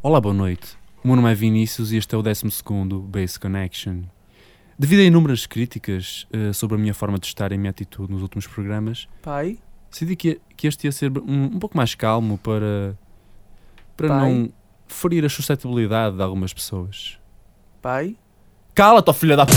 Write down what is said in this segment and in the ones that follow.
Olá, boa noite. O meu nome é Vinícius e este é o 12 Base Connection. Devido a inúmeras críticas eh, sobre a minha forma de estar e a minha atitude nos últimos programas, Pai? decidi que, que este ia ser um, um pouco mais calmo para, para Pai? não ferir a suscetibilidade de algumas pessoas. Pai? Cala-te, filha da p.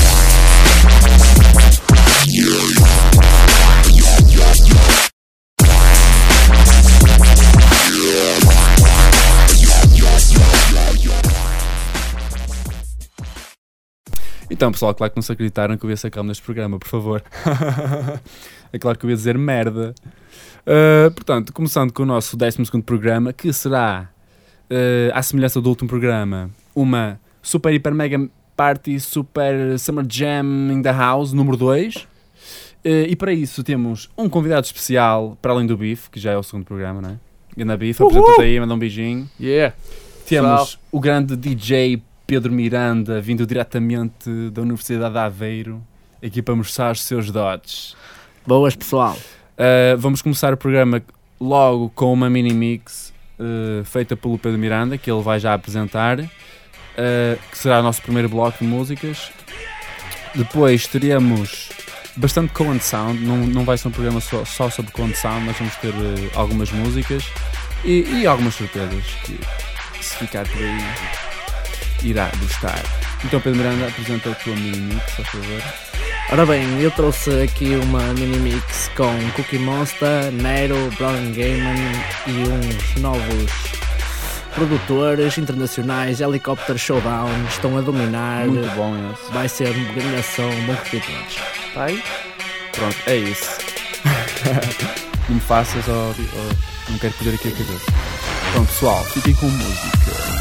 Então, pessoal, claro que não se acreditaram que eu ia ser calmo neste programa, por favor. é claro que eu ia dizer merda. Uh, portanto, começando com o nosso 12 programa, que será, uh, à semelhança do último programa, uma super, hiper, mega party, super summer jam in the house, número 2. Uh, e para isso temos um convidado especial, para além do Bife, que já é o segundo programa, não é? Ganda Bife, apresenta-te aí, manda um beijinho. Yeah. Temos o grande DJ Pedro Miranda, vindo diretamente da Universidade de Aveiro, aqui para mostrar os seus dotes. Boas, pessoal. Uh, vamos começar o programa logo com uma mini mix uh, feita pelo Pedro Miranda, que ele vai já apresentar, uh, que será o nosso primeiro bloco de músicas. Depois teremos bastante Cold Sound, não, não vai ser um programa só, só sobre Cold Sound, mas vamos ter algumas músicas e, e algumas surpresas que, se ficar por aí, irá gostar. Então, Pedro Miranda, apresenta a tua mini mix, por favor. Ora bem, eu trouxe aqui uma mini mix com Cookie Monster, Nero, Brown Gaiman e uns novos produtores internacionais, Helicopter Showdown, estão a dominar. Muito bom esse. Vai ser uma grande ação, bom todos. Pai? Pronto, é isso. não me faças ou, ou não quero perder aqui a cabeça. Pronto, pessoal, fiquem com música.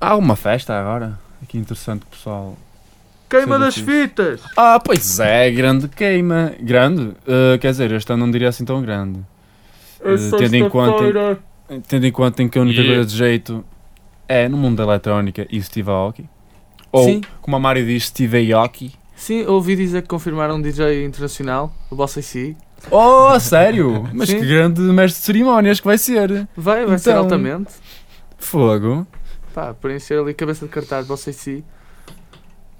Há uma festa agora. Aqui interessante, pessoal. Queima das fitas! Ah, pois é, grande queima. Grande? Uh, quer dizer, este ano não diria assim tão grande. Eh, tendo em conta-. Tendo em conta em que a única Yeah. coisa de jeito é no mundo da eletrónica e Steve Aoki. Ou, Sim. como a Mário diz, Steve Aoki. Sim, ouvi dizer que confirmaram um DJ internacional, o Bossa AC. Oh, a sério? Mas Sim. que grande mestre de cerimónias que vai ser. Vai, vai ser Então. altamente. Fogo. Pá, preencher ali cabeça de cartaz, Bossa AC.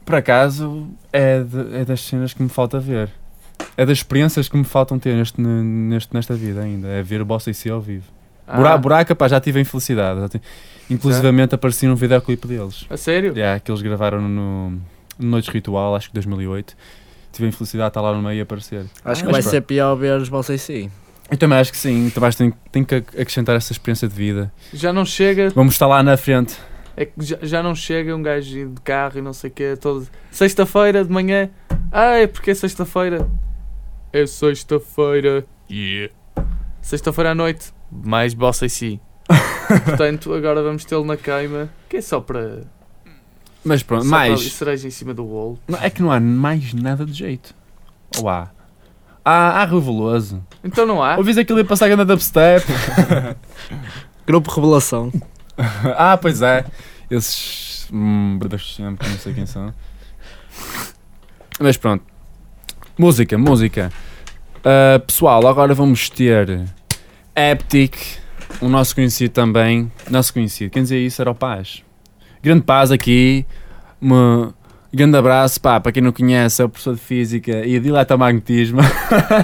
Por acaso, é, de- é das cenas que me falta ver. É das experiências que me faltam ter neste, neste, nesta vida ainda. É ver o Bossa e ao vivo. Ah, Bura- Buraca, pá, já tive a infelicidade. Já tive- Inclusivamente apareci num videoclipe deles. A sério? Yeah, que eles gravaram no, no Noites Ritual, acho que 2008. Tive a infelicidade de estar lá no meio e aparecer. Acho que Mas vai pronto. ser pior ver os vocês sim. Eu também acho que sim. Também acho que tem, tem que acrescentar essa experiência de vida. Já não chega, Vamos estar lá na frente. é que já, já não chega um gajo de carro e não sei o que, todo. Sexta-feira de manhã. Ah, é porque é sexta-feira. É sexta-feira. Yeah. Sexta-feira à noite. Mais Bossa AC. Portanto, agora vamos tê-lo na queima. Que é só para. Mas pronto, só mais. Para cereja em cima do bolo. Não, é que não há mais nada de jeito. Ou há? Há, há Reveloso. Então não há. Ouvis aquilo ir passar a grande dubstep? Grupo Revelação. ah, pois é. Esses. Hum, brothers sempre, não sei quem são. Mas pronto. Música, música. Ah, pessoal, agora vamos ter Haptic, o nosso conhecido também. Nosso conhecido, quem dizia isso era o Paz. Grande Paz aqui. Uma, grande abraço, pá, para quem não conhece, é o professor de Física e de Eletromagnetismo.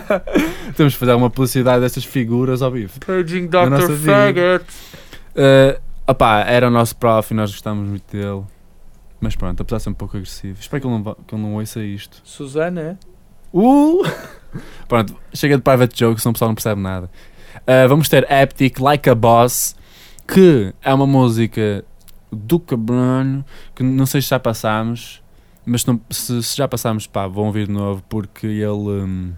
Temos que fazer uma publicidade dessas figuras ao vivo. Paging Dr. Faggot. Uh, opá, era o nosso prof e nós gostávamos muito dele. Mas pronto, apesar de ser um pouco agressivo. Espero que ele não, que ele não ouça isto. Susana? Uh! pronto, chega de private jokes, senão o pessoal não percebe nada. Uh, vamos ter Haptic Like a Boss, que é uma música do Cabrano, que não sei se já passámos, mas se, não- se- se já passámos, pá, vão ouvir de novo, porque ele hum,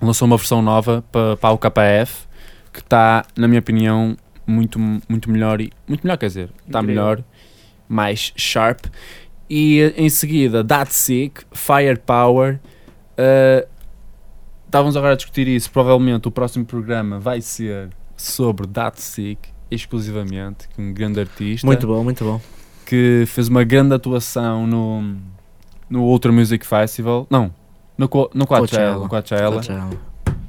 lançou uma versão nova para, para o KF, que está, na minha opinião, muito, muito melhor, e, muito melhor quer dizer, está melhor, mais sharp. E em seguida, That Sick, Firepower. Uh, estávamos agora a discutir isso. Provavelmente o próximo programa vai ser sobre That Sick, exclusivamente, que é um grande artista Muito bom, muito bom. que fez uma grande atuação no, no Ultra Music Festival. Não, no, Co- no Coachella. No Coachella. Coachella.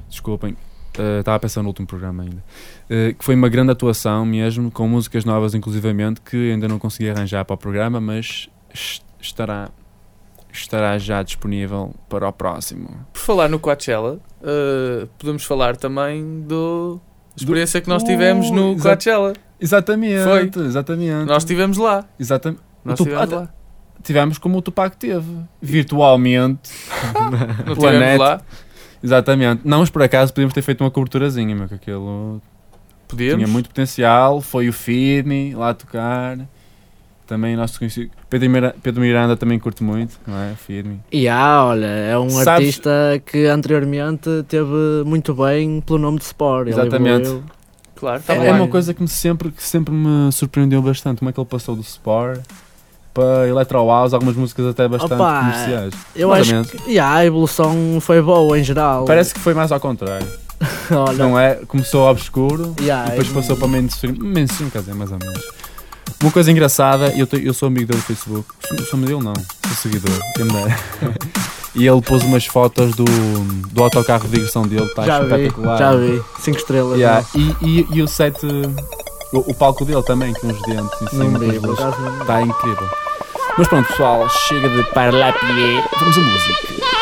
Desculpem, eh, estava a pensar no último programa ainda. Eh, que foi uma grande atuação mesmo, com músicas novas inclusivamente, que ainda não consegui arranjar para o programa, mas es- estará, estará já disponível para o próximo. Por falar no Coachella, uh, podemos falar também do. Experiência que nós tivemos Uh, no. Coachella. Exatamente, Foi. exatamente. Nós estivemos lá. Exatamente. Nós estivemos ah, lá. Tivemos como o Tupac teve, virtualmente. Não estivemos lá. Exatamente. Não, mas por acaso podíamos ter feito uma coberturazinha, meu, que aquilo Podíamos. tinha muito potencial. Foi o Me lá a tocar. Também nosso conhecido. Pedro, Mira- Pedro Miranda também curte muito, não é? Feed Me. E há, olha, é um Sabes- artista que anteriormente teve muito bem pelo nome de Sport. Ele Exatamente. evoluiu. Claro, É, estava é lá. uma coisa que me sempre, que sempre me surpreendeu bastante. Como é que ele passou do Sport para Electro House, algumas músicas até bastante Opa, comerciais. Eu acho que há, a evolução foi boa em geral. Parece que foi mais ao contrário. olha, Não é? Começou obscuro e há, e depois passou para mainstream. Mainstream, quer dizer, mais ou menos. Uma coisa engraçada, eu, te- eu sou amigo dele no Facebook. Sou, sou amigo dele, não. Sou seguidor. Quem me dera. E ele pôs umas fotos do, do autocarro de digressão dele, está já vi, espetacular. já vi. 5 estrelas. Yeah, E, e, e o set, o, o palco dele também, com os dentes em Não cima. vi, por acaso não- Está incrível. Mas pronto, pessoal, chega de parlapier. Vamos a música.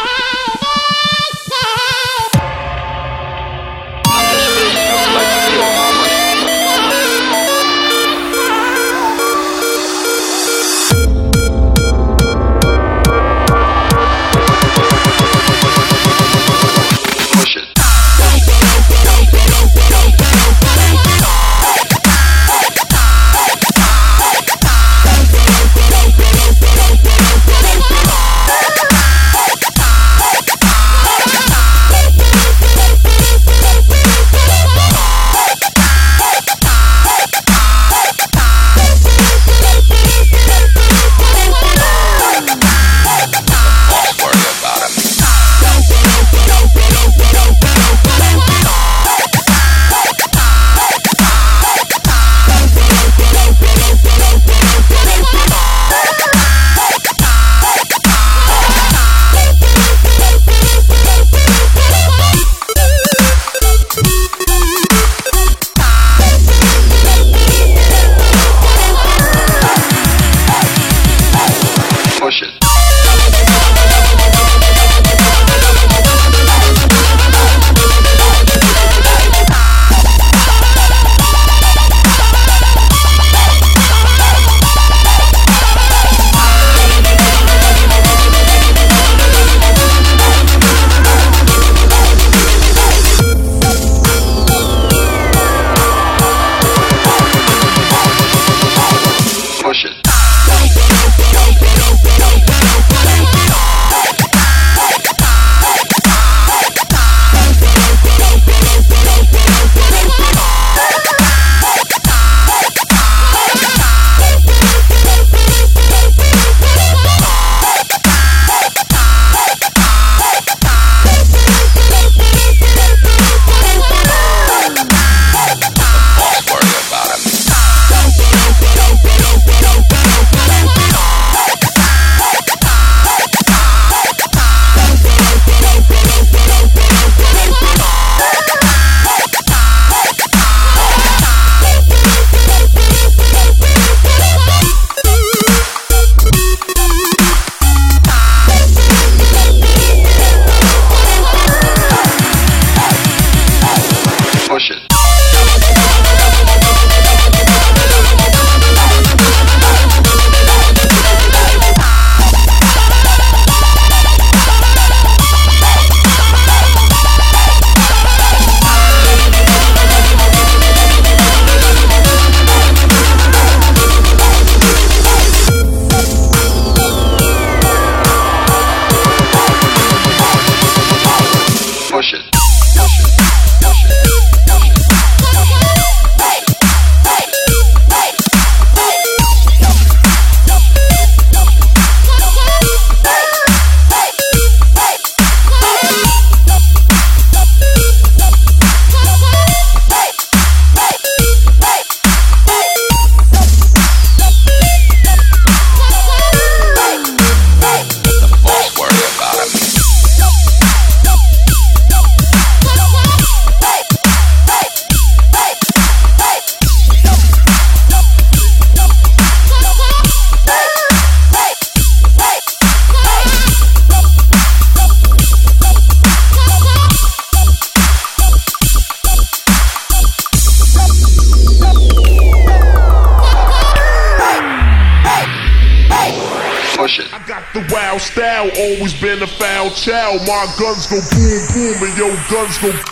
Guns go.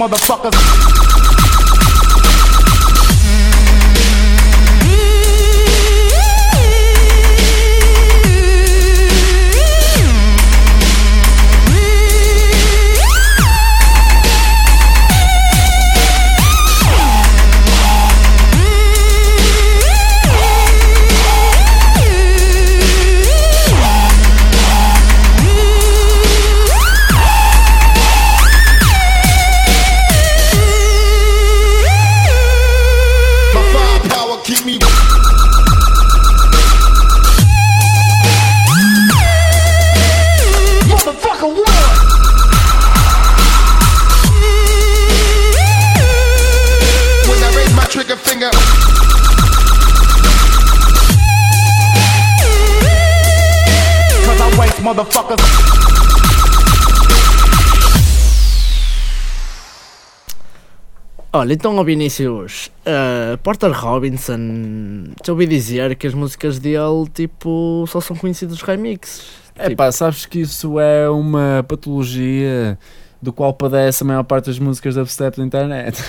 Motherfuckers. Olha, então ao Vinícius, uh, Porter Robinson, já ouvi dizer que as músicas dele, tipo, só são conhecidos os remixes. É pá, sabes que isso é uma patologia do qual padece a maior parte das músicas da dubstep da internet.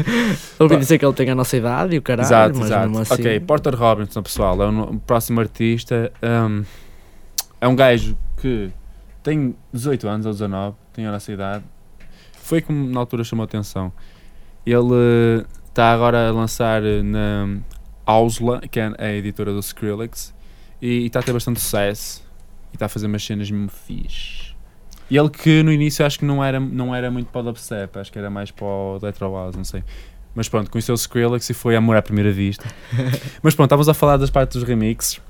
Ouvi dizer que ele tem a nossa idade e o caralho, exato, mas exato. assim... Ok, Porter Robinson, pessoal, é o no- o próximo artista. um, é um gajo que tem 18 anos ou 19, tem a nossa idade. Foi como na altura chamou a atenção. Ele está agora a lançar eh, na Ausla, que é a editora do Skrillex, e está a ter bastante sucesso. E está a fazer umas cenas mesmo fixe. E ele que no início acho que não era, não era muito para o dubstep, acho que era mais para o Electro House, não sei. Mas pronto, conheceu o Skrillex e foi amor à primeira vista. Mas pronto, estávamos a falar das partes dos remixes.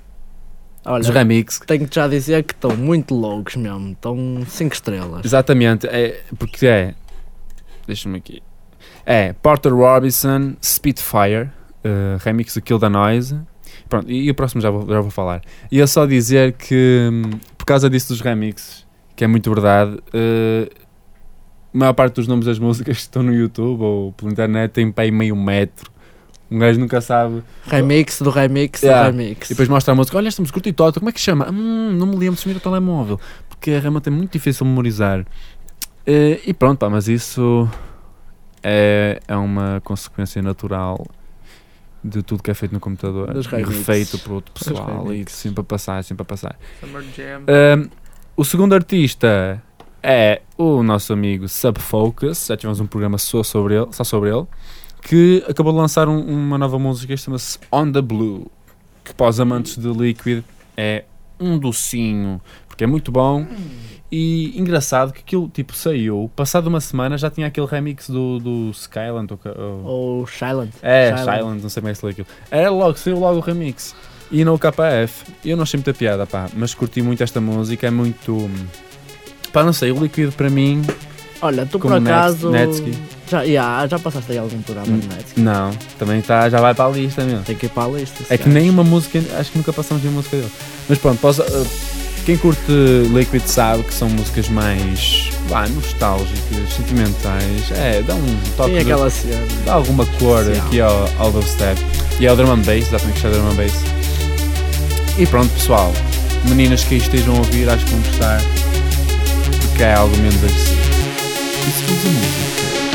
Olha, Dos remixes. tenho que já dizer que estão muito loucos mesmo, estão 5 estrelas. Exatamente, é, porque é. Deixa-me aqui. É Porter Robinson Spitfire, eh, remix do Kill the Noise. Pronto, e, e o próximo já vou, já vou falar. E é só dizer que, hum, por causa disso dos remixes, que é muito verdade, eh, a maior parte dos nomes das músicas que estão no YouTube ou pela internet tem aí meio metro. Um gajo nunca sabe. Remix do remix Yeah. do remix. E depois mostra a música, olha esta música curti tota, como é que chama? Hum, não me lembro, se o telemóvel. Porque realmente é muito difícil memorizar. Eh, e pronto, pá, mas isso é, é uma consequência natural de tudo que é feito no computador e refeito por outro pessoal e sempre a passar, sempre a passar. Summer Jam. Um, o segundo artista é o nosso amigo Subfocus, já tivemos um programa só sobre ele, só sobre ele que acabou de lançar um- uma nova música que chama-se On the Blue, que para os amantes de Liquid é um docinho, porque é muito bom e engraçado que aquilo tipo saiu, passado uma semana já tinha aquele remix do, do Skyland, ou ou- Silent. é. Silent, não sei como é que se lê aquilo. Era logo, saiu logo o remix. E no KF. Eu não achei muita piada, pá, mas curti muito esta música, é muito. hum, Pá, não sei, o líquido para mim. Olha, tu por acaso. Netsky. Já, yeah, já passaste aí algum programa Hum. de Netsky? Não, também tá, já vai para a lista mesmo. Tem que ir para a lista. É que nem uma música, acho que nunca passamos de uma música dele. Mas pronto, posso, uh, quem curte Liquid sabe que são músicas mais vá, nostálgicas, sentimentais. É, dá um toque. Tem aquela cena. dá alguma cor aqui ao, ao dubstep. E é o drum and bass, exatamente que é o drum and bass. E pronto, pessoal. Meninas que aí estejam a ouvir, acho que vão gostar. Porque é algo menos agressivo. E seguimos a música.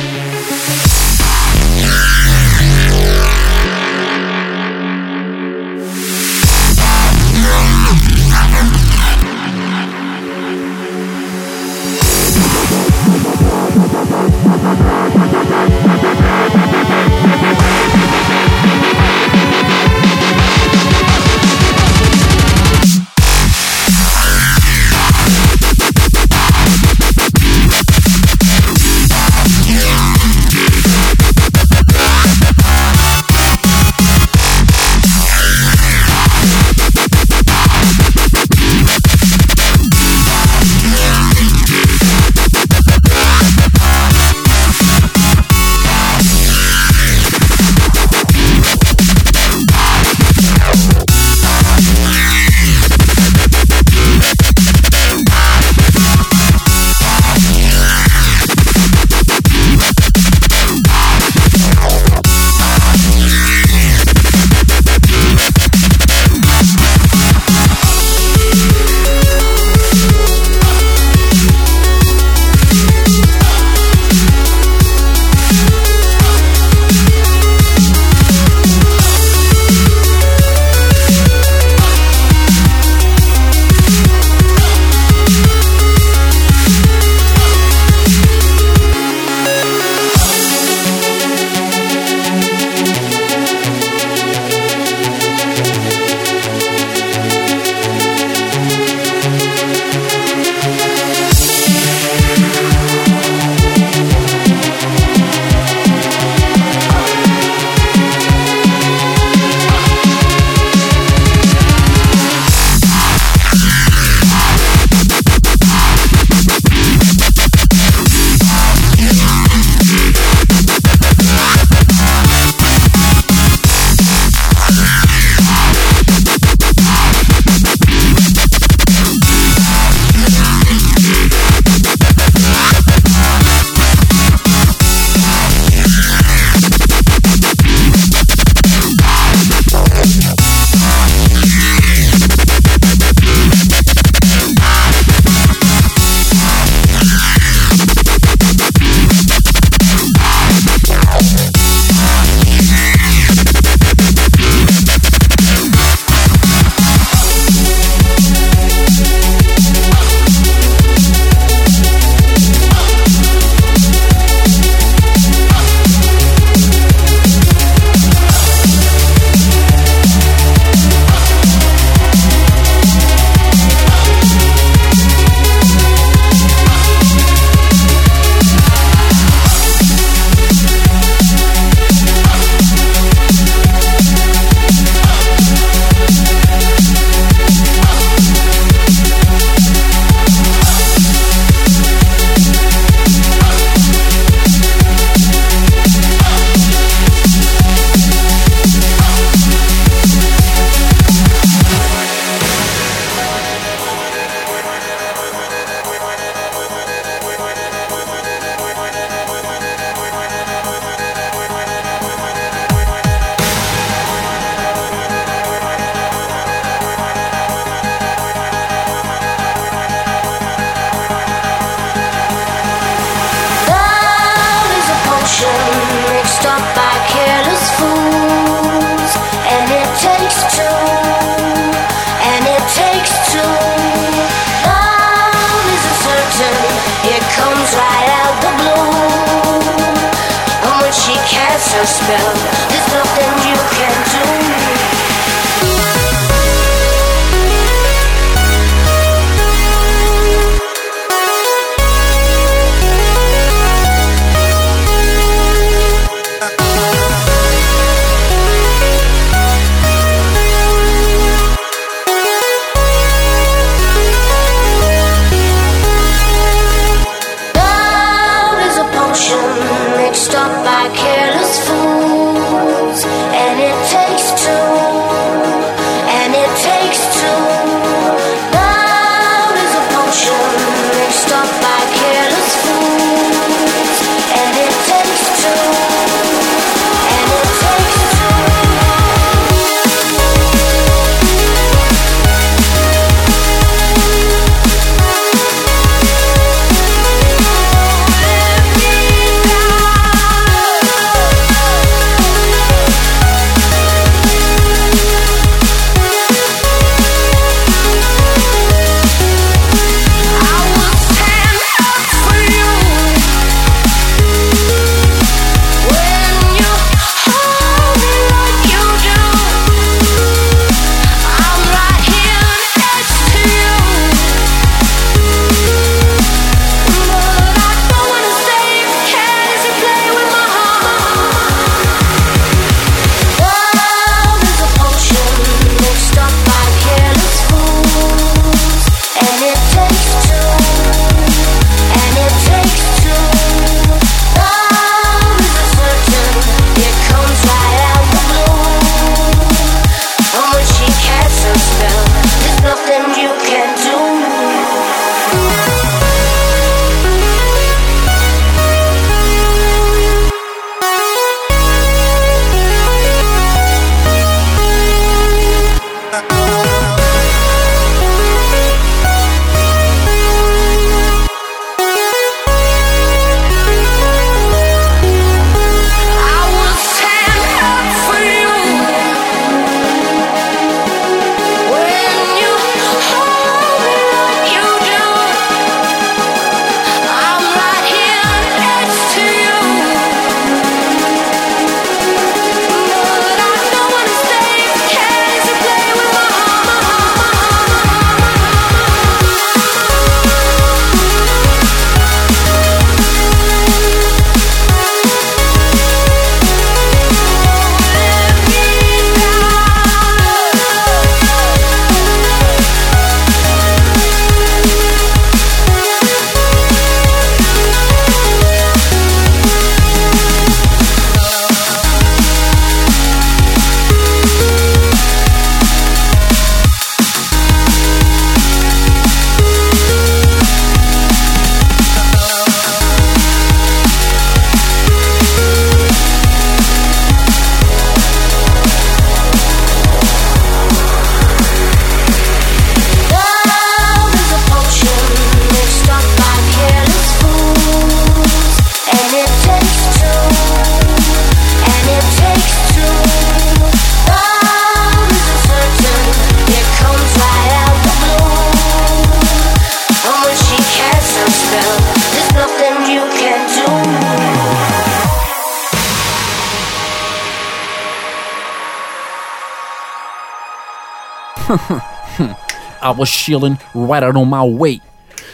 I was chilling right out on my way.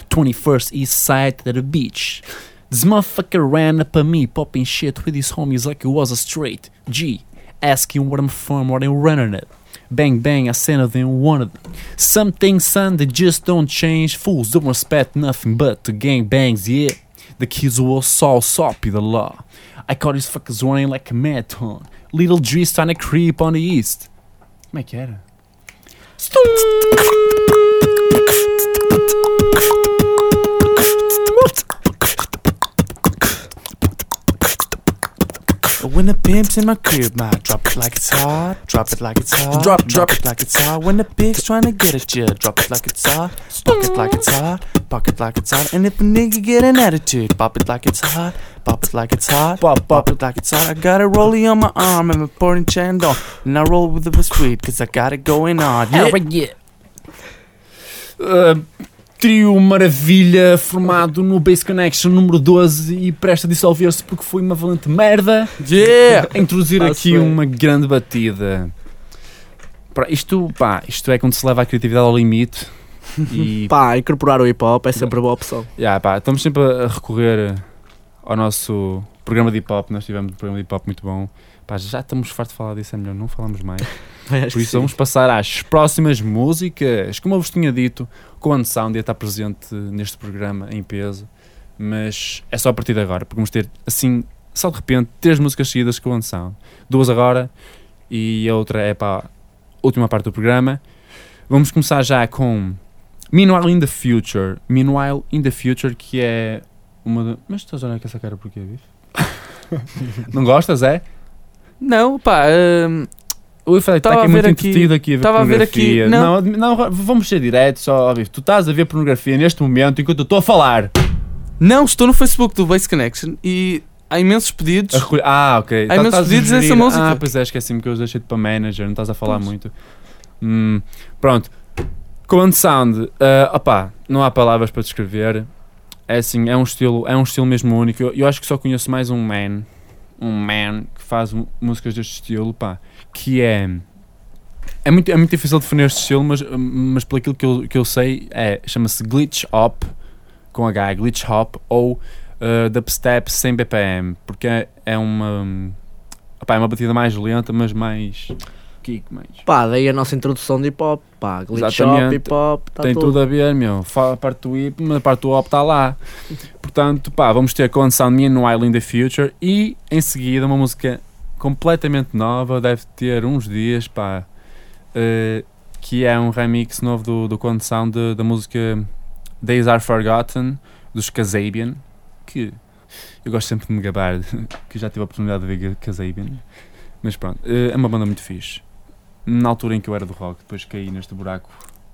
21st East Side to the beach. This motherfucker ran up on me, popping shit with his homies like it was a straight G. Asking where I'm from, where they running it. Bang bang, I sent them one of them. Some things, son, they just don't change. Fools don't respect nothing but the gang bangs, yeah. The kids will saw soppy the law. I caught these fuckers running like a marathon. Little Dre's trying to creep on the east. Como é que era? Стум! When the pimp's in my crib, I drop it like it's hot. Drop it like it's hot. Drop, drop it like it's hot. When the pig's trying to get at you, drop it like it's hot. Pop it like it's hot. Pop it like it's hot. And if a nigga get an attitude, pop it like it's hot. Pop it like it's hot. Pop, pop it like it's hot. I got a rollie on my arm and my pouring chandon. And I roll with the sweet, cause I got it going on. Yeah. Hell yeah. Uh, trio maravilha formado no Base Connection número 12 e presta a dissolver-se porque foi uma valente merda. Yeah! A introduzir aqui uma grande batida. Pá, Isto, pá, isto é quando se leva a criatividade ao limite e Pá, incorporar o hip hop é sempre boa opção. Yeah, pá, estamos sempre a a recorrer ao nosso programa de hip hop. Nós tivemos um programa de hip hop muito bom. Pá, já estamos fartos de falar disso, é melhor não falamos mais. Por isso vamos passar às próximas músicas. Como eu vos tinha dito, Coan Sound ia estar presente neste programa em peso, mas é só a partir de agora, porque vamos ter assim, só de repente, três músicas seguidas com Coan Sound. Duas agora e a outra é para a última parte do programa. Vamos começar já com Meanwhile in the Future. Meanwhile in the Future, que é uma. de- Mas estás a olhar com essa cara porquê, bicho? Não gostas, é? Não, pá, hum, O efeito está aqui muito entretido aqui a ver tava a ver aqui- pornografia. Não. não, vamos ser diretos, só, ó, tu estás a ver pornografia neste momento enquanto eu estou a falar. não, estou no Facebook do Base Connection e há imensos pedidos. Recolher- Ah, ok. Tá- imensos pedidos dessa música. Ah, pois é, esqueci-me que eu deixei-te para manager, não estás a falar Pois. muito. Hum, pronto. Cold Sound, ah, opá, não há palavras para descrever. É assim, é um estilo, é um estilo mesmo único. Eu, eu acho que só conheço mais um man, um man que faz músicas deste estilo, pá, que é é muito, é muito difícil definir este estilo, mas, mas pelo aquilo que eu, que eu sei, é, chama-se glitch hop, com H, glitch hop, ou uh, dubstep sem BPM, porque é, é uma opá, é uma batida mais lenta, mas mais kick, mais. Pá, daí a nossa introdução de hip hop. Pá, glitch hop, Exatamente. hip hop, tá Tem tudo. a ver, meu. A parte do hip, mas a parte do hop está lá. Portanto, pá, vamos ter com Sound Meanwhile in the Future e em seguida uma música completamente nova, deve ter uns dias, pá, eh, que é um remix novo do, do Con Sound da música Days Are Forgotten, dos Kazabian, que eu gosto sempre de me gabar, que já tive a oportunidade de ver Kazabian, mas pronto, eh, é uma banda muito fixe. Na altura em que eu era do rock, depois caí neste buraco,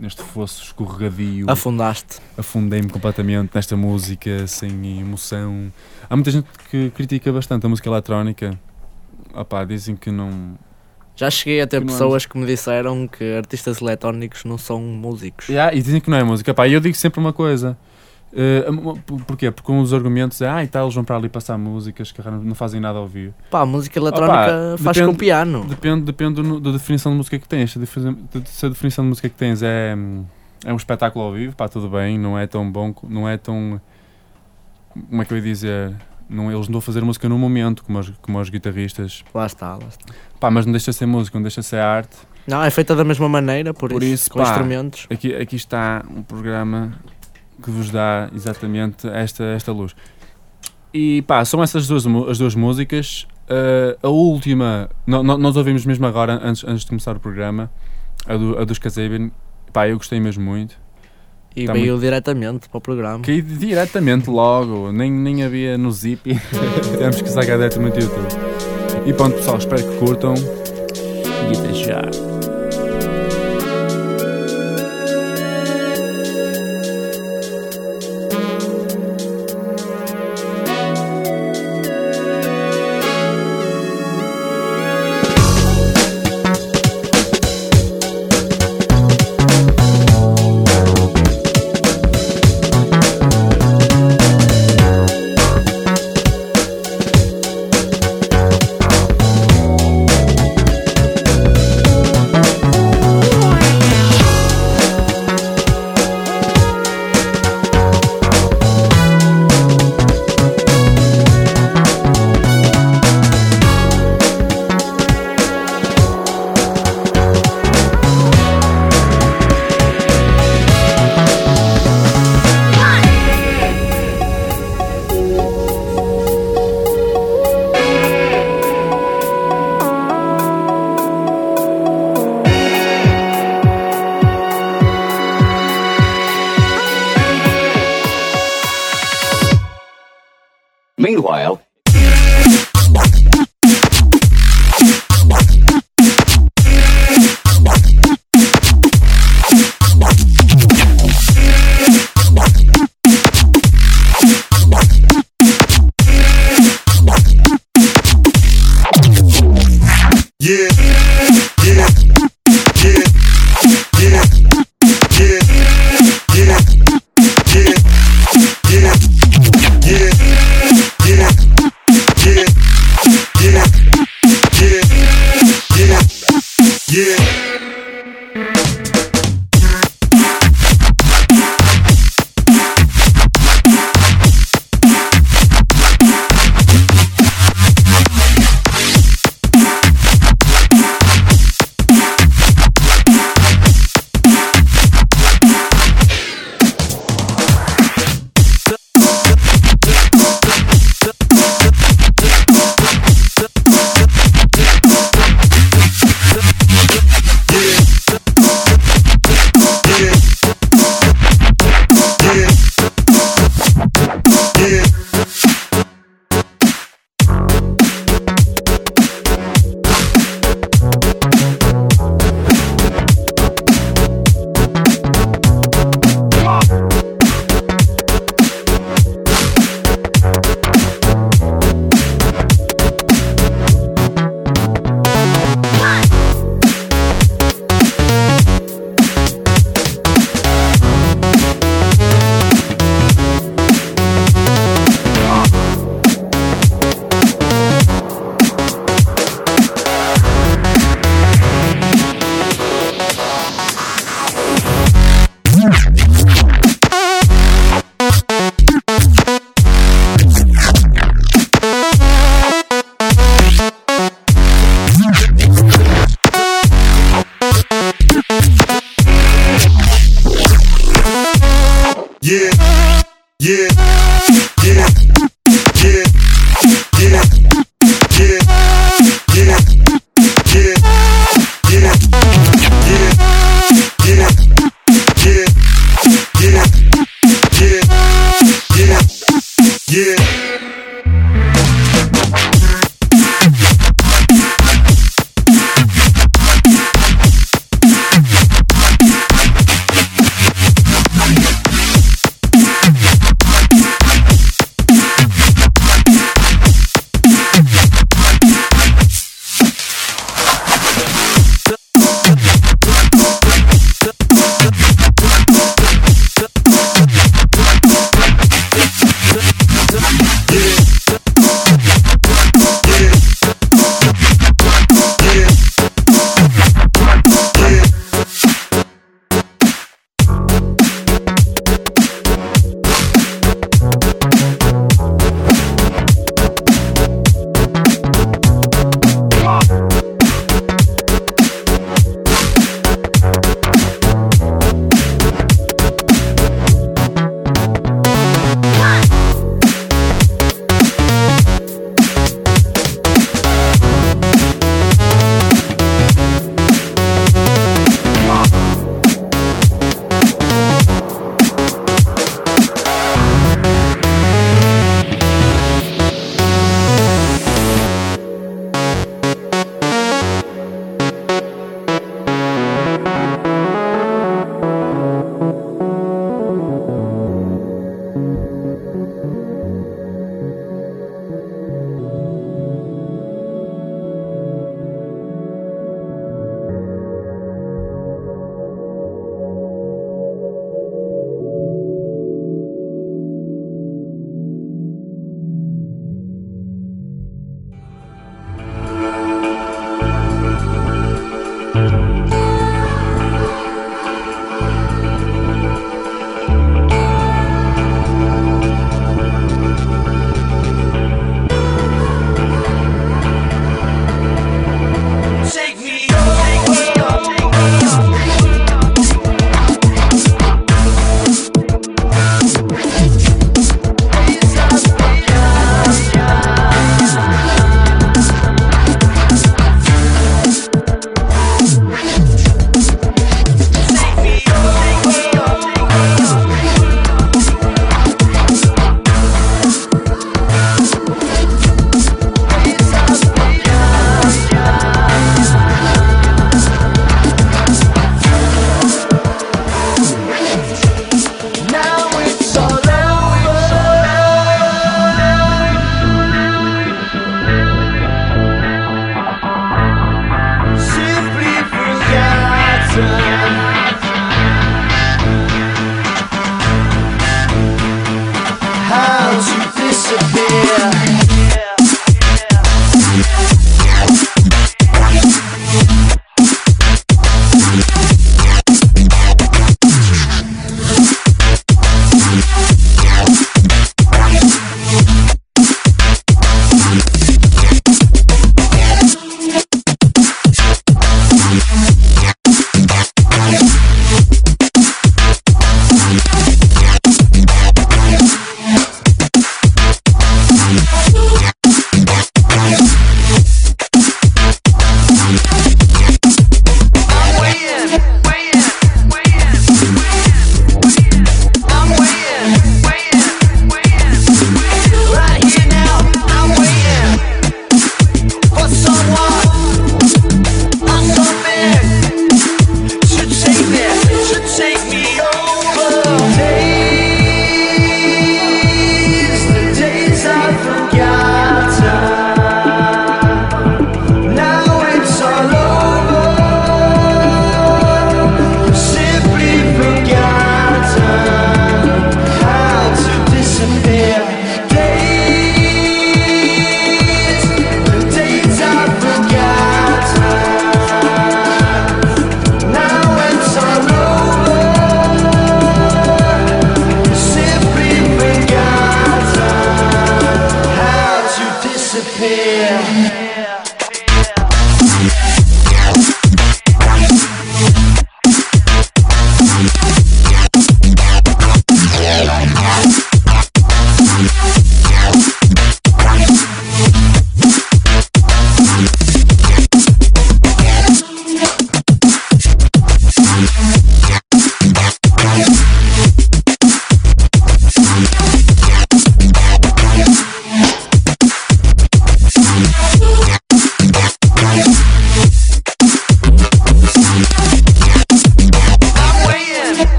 neste fosso escorregadio, Afundaste. afundei-me completamente nesta música sem emoção. Há muita gente que critica bastante a música eletrónica. Opá, dizem que não. Já cheguei a ter Continuamos. pessoas que me disseram que artistas eletrónicos não são músicos. Yeah, e dizem que não é música. Pá, e eu digo sempre uma coisa. Eh, porquê? Porque um dos argumentos é ah, e tal, eles vão para ali passar músicas que não fazem nada ao vivo. Pá, a música eletrónica Opa, faz depende- com piano. Depende, depende do- da definição de música que tens. Se a definição de música que tens é, é um espetáculo ao vivo, pá, tudo bem, não é tão bom, não é tão. Como é que eu ia dizer? Não, eles não vão fazer música no momento, como os, como os guitarristas. Lá está, lá está. Pá, mas não deixa de ser música, não deixa de ser arte. Não, é feita da mesma maneira, por, Por isso, isso, com pá. instrumentos. Aqui, aqui está um programa que vos dá exatamente esta, esta luz. E pá, são essas duas, as duas músicas. Uh, a última, no- no- nós ouvimos mesmo agora, antes, antes de começar o programa, a, do, a dos Kazabian. Pá, eu gostei mesmo muito. E Tá veio diretamente para o programa. Caí diretamente logo, nem, nem havia no zip. Tivemos que sacar diretamente do YouTube. E pronto, pessoal, espero que curtam. E até já.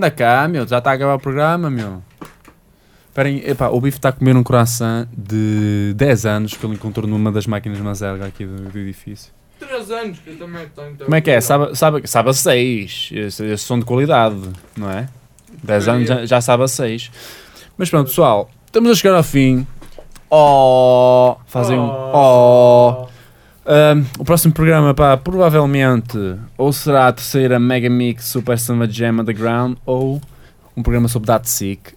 Anda cá, meu, já está a acabar o programa, meu. Esperem, epá, o Bife está a comer um croissant de 10 anos que ele encontrou numa das máquinas Mazelga aqui do, do edifício. 3 anos que eu também tenho. Como é que é? Sabe, sabe, sabe a 6. Esses são de qualidade, não é? 10 anos já, já sabe a 6. Mas pronto, pessoal, estamos a chegar ao fim. Oh, fazem um. Oh. Um, o próximo programa, pá, provavelmente ou será a terceira Mega Mix Super Summer Jam Underground ou um programa sobre DatSeek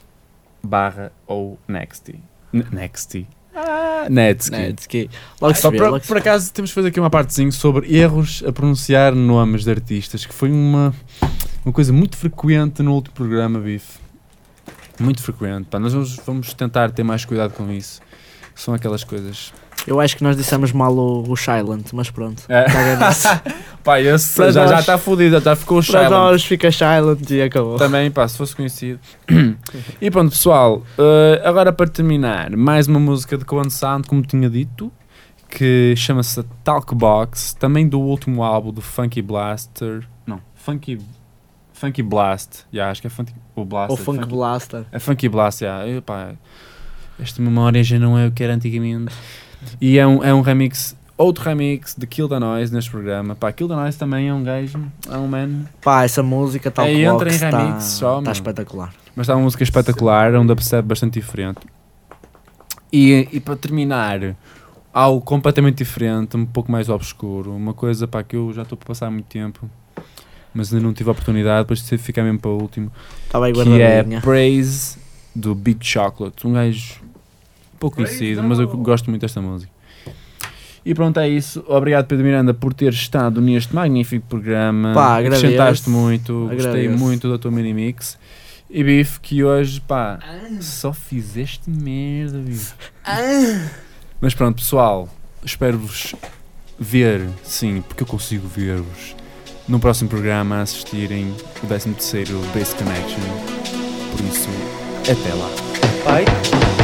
barra ou Nexty. N- Nexty. Ah, Netsky. Netsky. Logo se Só vê, por, por acaso temos de fazer aqui uma partezinha sobre erros a pronunciar nomes de artistas, que foi uma, uma coisa muito frequente no último programa, Bife. Muito frequente. Pá, nós vamos, vamos tentar ter mais cuidado com isso. São aquelas coisas. Eu acho que nós dissemos mal o, o Silent, mas pronto. É. Pá, esse Para já está fodido, já ficou Para silent. nós fica Silent e acabou. Também, pá, se fosse conhecido. e pronto, pessoal, eh, agora para terminar, mais uma música de Coan Sound, como tinha dito, que chama-se Talkbox, também do último álbum do Funky Blaster. Não, Funky. Funky Blast, já acho que é Funky, o Blaster. Ou Funk Blaster. É Funky Blast, já. Epá, esta memória já não é o que era antigamente. E é um, é um remix, outro remix de Kill the Noise neste programa. Pá, Kill the Noise também é um gajo, é um man Pá, essa música tal É, entra em está, remix só, está espetacular. Mas está uma música espetacular, onde percebe bastante diferente. E, e para terminar, algo completamente diferente, um pouco mais obscuro. Uma coisa pá, que eu já estou a passar há muito tempo, mas ainda não tive a oportunidade, depois de ficar mesmo para o último. Estava aí Que é. Praise do Big Chocolate. Um gajo pouco Praise conhecido, mas eu gosto muito desta música. E pronto, é isso. Obrigado, Pedro Miranda, por ter estado neste magnífico programa. Pá, agradeço. Acrescentaste muito, gostei Agradeço. muito da tua mini mix. E Bife, que hoje, pá, só fizeste merda, Bife. Mas pronto, pessoal, espero-vos ver, sim, porque eu consigo ver-vos no próximo programa a assistirem o 13 terceiro Base Connection. Por isso, até lá. Pai?